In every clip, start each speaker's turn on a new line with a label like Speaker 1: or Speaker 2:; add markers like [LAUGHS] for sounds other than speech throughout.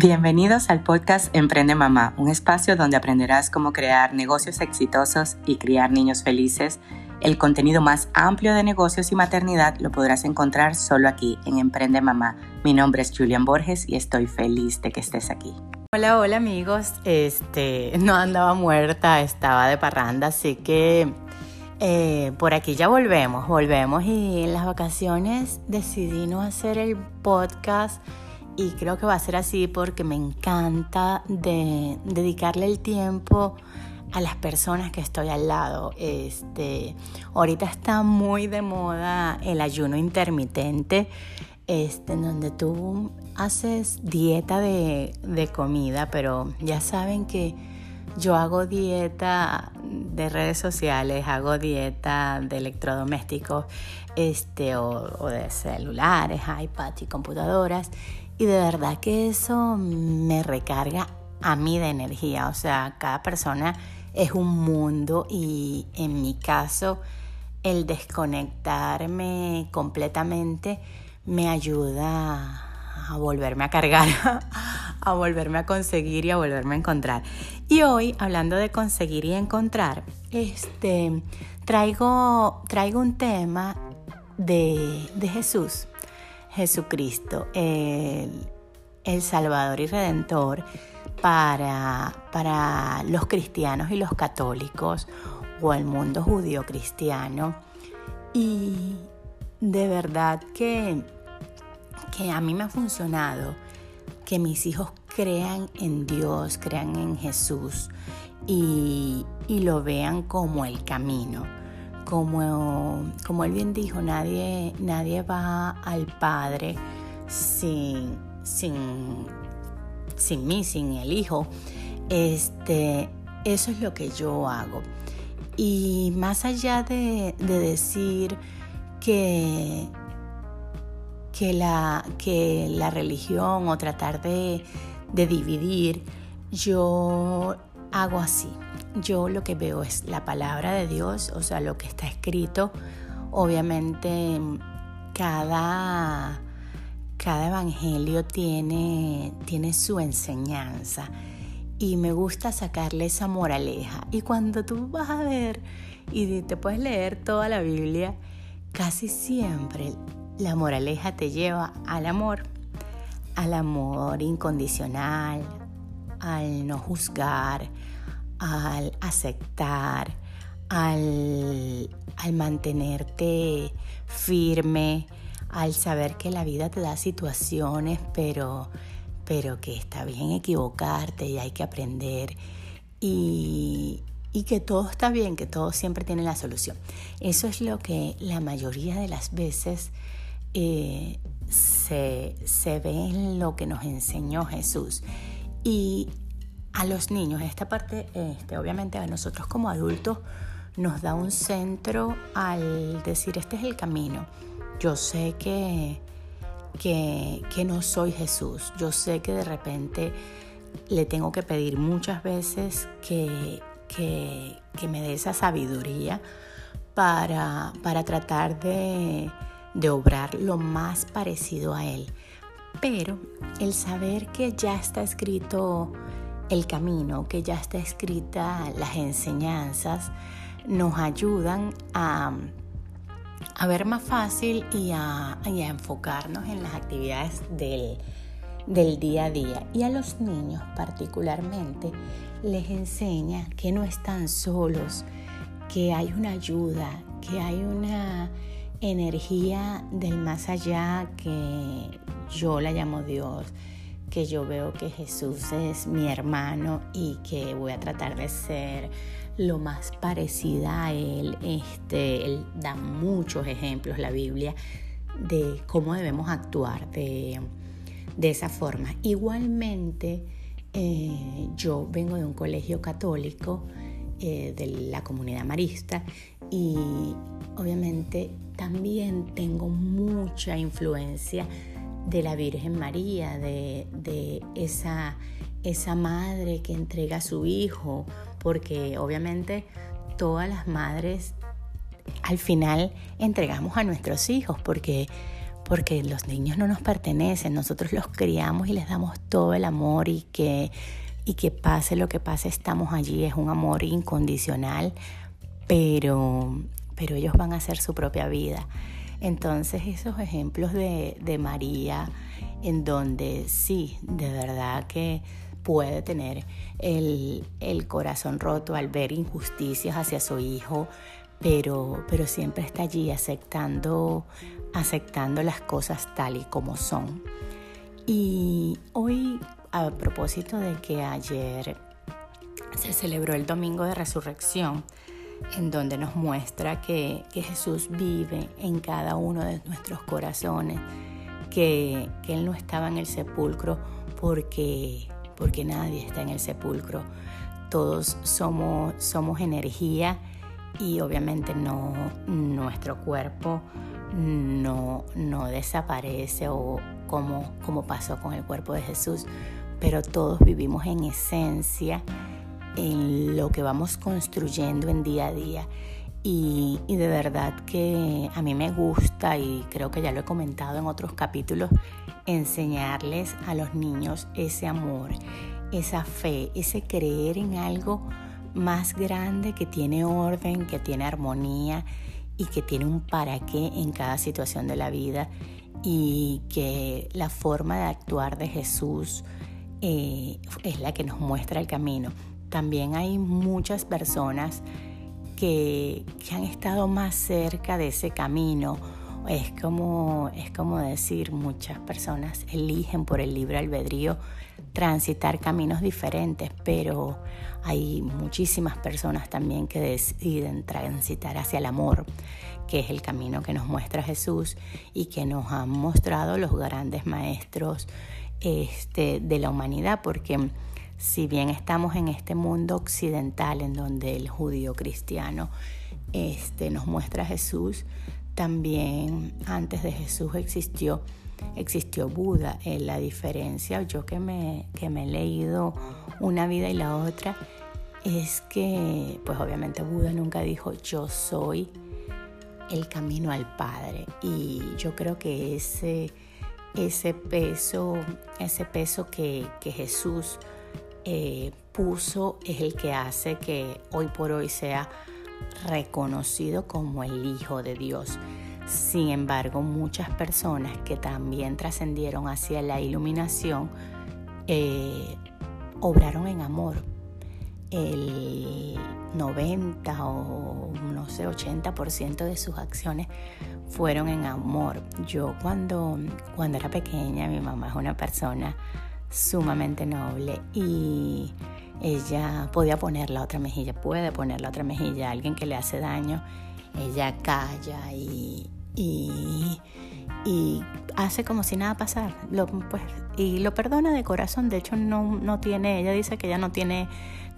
Speaker 1: Bienvenidos al podcast Emprende Mamá, un espacio donde aprenderás cómo crear negocios exitosos y criar niños felices. El contenido más amplio de negocios y maternidad lo podrás encontrar solo aquí en Emprende Mamá. Mi nombre es Julian Borges y estoy feliz de que estés aquí.
Speaker 2: Hola, hola amigos. Este, no andaba muerta, estaba de parranda, así que eh, por aquí ya volvemos, volvemos y en las vacaciones decidí no hacer el podcast y creo que va a ser así porque me encanta de dedicarle el tiempo a las personas que estoy al lado. Este, ahorita está muy de moda el ayuno intermitente, este, en donde tú haces dieta de, de comida, pero ya saben que yo hago dieta de redes sociales, hago dieta de electrodomésticos este, o de celulares, iPads y computadoras. Y de verdad que eso me recarga a mí de energía. O sea, cada persona es un mundo y en mi caso el desconectarme completamente me ayuda a volverme a cargar, [LAUGHS] a volverme a conseguir y a volverme a encontrar. Y hoy, hablando de conseguir y encontrar, este, traigo, traigo un tema de, de Jesús. Jesucristo, el, Salvador y Redentor para, para los cristianos y los católicos o el mundo judío cristiano. Y de verdad que, que a mí me ha funcionado que mis hijos crean en Dios, crean en Jesús y, y lo vean como el camino como, como él bien dijo, nadie, nadie va al Padre sin, sin, sin mí, sin el Hijo. Este, eso es lo que yo hago. Y más allá de, decir que, que, la, que la religión o tratar de, de dividir, yo hago así yo lo que veo es la palabra de Dios, o sea, lo que está escrito. Obviamente cada, cada evangelio tiene, tiene su enseñanza y me gusta sacarle esa moraleja. Y cuando tú vas a ver y te puedes leer toda la Biblia, casi siempre la moraleja te lleva al amor, al amor incondicional, al no juzgar, al aceptar, al, mantenerte firme, al saber que la vida te da situaciones, pero, pero que está bien equivocarte y hay que aprender y, que todo está bien, que todo siempre tiene la solución. Eso es lo que la mayoría de las veces eh, se, se ve en lo que nos enseñó Jesús. Y a los niños. Esta parte, este, obviamente a nosotros como adultos, nos da un centro al decir, este es el camino. Yo sé que, que, que no soy Jesús. Yo sé que de repente le tengo que pedir muchas veces que, que, que me dé esa sabiduría para, para tratar de, de obrar lo más parecido a Él. Pero el saber que ya está escrito el camino, que ya está escrita, las enseñanzas, nos ayudan a, a ver más fácil y a, enfocarnos en las actividades del, del día a día. Y a los niños particularmente les enseña que no están solos, que hay una ayuda, que hay una energía del más allá que yo la llamo Dios que yo veo que Jesús es mi hermano y que voy a tratar de ser lo más parecida a Él. Este, él da muchos ejemplos, la Biblia, de cómo debemos actuar de, esa forma. Igualmente, eh, yo vengo de un colegio católico eh, de la comunidad marista y obviamente también tengo mucha influencia de la Virgen María, de, esa, esa madre que entrega a su hijo, porque obviamente todas las madres al final entregamos a nuestros hijos, porque, porque los niños no nos pertenecen, nosotros los criamos y les damos todo el amor y que, y que pase lo que pase, estamos allí, es un amor incondicional, pero, pero ellos van a hacer su propia vida. Entonces esos ejemplos de, de María, en donde sí, de verdad que puede tener el, el, corazón roto al ver injusticias hacia su hijo, pero, pero siempre está allí aceptando, aceptando las cosas tal y como son. Y hoy, a propósito de que ayer se celebró el Domingo de Resurrección, en donde nos muestra que, Jesús vive en cada uno de nuestros corazones, que, Él no estaba en el sepulcro porque, nadie está en el sepulcro. Todos somos, energía y obviamente nuestro cuerpo no, desaparece o como pasó con el cuerpo de Jesús, pero todos vivimos en esencia en lo que vamos construyendo en día a día. Y, y, de verdad que a mí me gusta y creo que ya lo he comentado en otros capítulos, enseñarles a los niños ese amor, esa fe, ese creer en algo más grande que tiene orden, que tiene armonía y que tiene un para qué en cada situación de la vida y que la forma de actuar de Jesús eh, es la que nos muestra el camino. También hay muchas personas que, que, han estado más cerca de ese camino. Es como, es como decir, muchas personas eligen por el libre albedrío transitar caminos diferentes, pero hay muchísimas personas también que deciden transitar hacia el amor, que es el camino que nos muestra Jesús y que nos han mostrado los grandes maestros este, de la humanidad, porque si bien estamos en este mundo occidental en donde el judío cristiano este, nos muestra a Jesús, también antes de Jesús existió existió Buda. en la diferencia, yo que me, que me he leído una vida y la otra, es que, pues obviamente Buda nunca dijo yo soy el camino al Padre. Y yo creo que ese, ese peso, ese peso que, que Jesús eh, puso es el que hace que hoy por hoy sea reconocido como el Hijo de Dios. Sin embargo, muchas personas que también trascendieron hacia la iluminación eh, obraron en amor. El 90 o no sé, 80% de sus acciones fueron en amor. Yo cuando, cuando era pequeña, mi mamá es una persona sumamente noble y ella podía poner la otra mejilla, puede poner la otra mejilla a alguien que le hace daño, ella calla y, hace como si nada pasara. Pues, y lo perdona de corazón. De hecho, no, no tiene, ella dice que ella no tiene,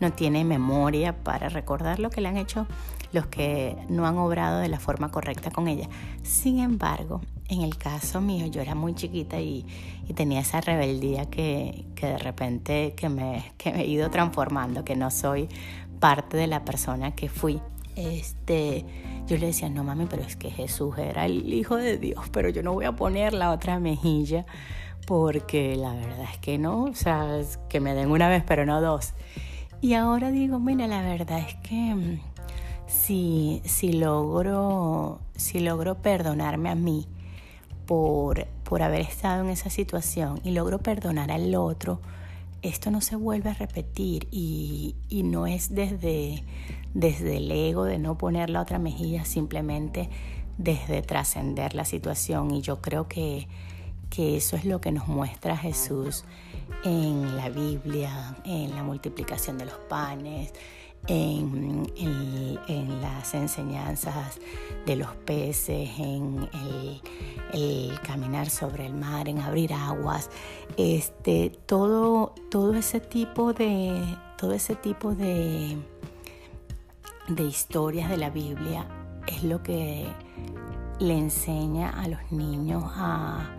Speaker 2: no tiene memoria para recordar lo que le han hecho los que no han obrado de la forma correcta con ella. Sin embargo, en el caso mío, yo era muy chiquita y, tenía esa rebeldía que, que de repente que me, que me he ido transformando, que no soy parte de la persona que fui. Este, yo le decía, no mami, pero es que Jesús era el Hijo de Dios, pero yo no voy a poner la otra mejilla porque la verdad es que no, o sea, que me den una vez, pero no dos. Y ahora digo, mira, la verdad es que mm, si, si, logro, si logro perdonarme a mí por, por haber estado en esa situación y logro perdonar al otro, esto no se vuelve a repetir y, y no es desde, desde el ego de no poner la otra mejilla, simplemente desde trascender la situación. Y yo creo que, que eso es lo que nos muestra Jesús en la Biblia, en la multiplicación de los panes, en, las enseñanzas de los peces, en el, caminar sobre el mar, en abrir aguas, este, todo, todo ese tipo de, todo ese tipo de, de historias de la Biblia es lo que le enseña a los niños a,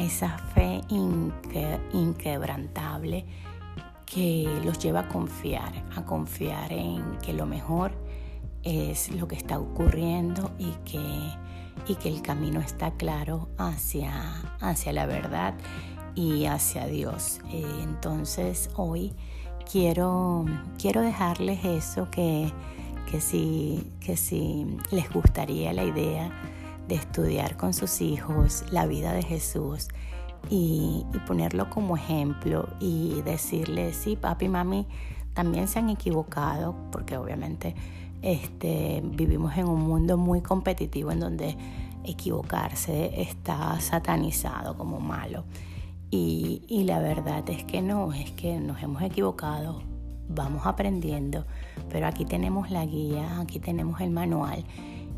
Speaker 2: esa fe inquebrantable que los lleva a confiar, a confiar en que lo mejor es lo que está ocurriendo y que, y que el camino está claro hacia, hacia la verdad y hacia Dios. Eh, entonces hoy quiero, quiero dejarles eso que, que, si, que si les gustaría la idea de estudiar con sus hijos la vida de Jesús y, y ponerlo como ejemplo y decirles, sí, papi mami también se han equivocado, porque obviamente este, vivimos en un mundo muy competitivo en donde equivocarse está satanizado como malo. Y, y, la verdad es que no, es que nos hemos equivocado, vamos aprendiendo, pero aquí tenemos la guía, aquí tenemos el manual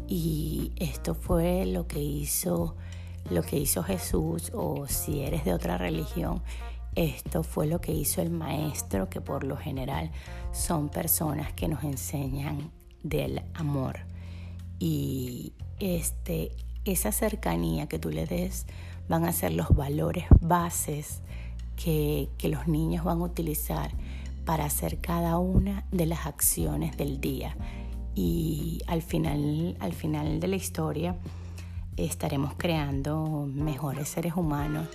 Speaker 2: y esto fue lo que hizo lo que hizo Jesús o si eres de otra religión, esto fue lo que hizo el maestro, que por lo general son personas que nos enseñan del amor. Y este, esa cercanía que tú le des van a ser los valores bases que, que los niños van a utilizar para hacer cada una de las acciones del día. Y al final, al final de la historia estaremos creando mejores seres humanos,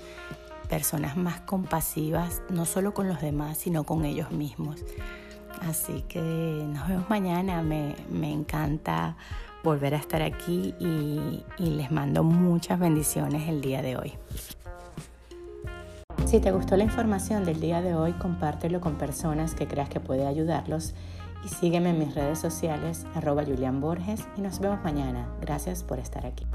Speaker 2: personas más compasivas, no solo con los demás, sino con ellos mismos. Así que nos vemos mañana. Me, encanta volver a estar aquí y, y les mando muchas bendiciones el día de hoy. Si te gustó la información del día de hoy, compártelo con personas que creas que puede ayudarlos y sígueme en mis redes sociales arroba Julián Borges y nos vemos mañana. Gracias por estar aquí.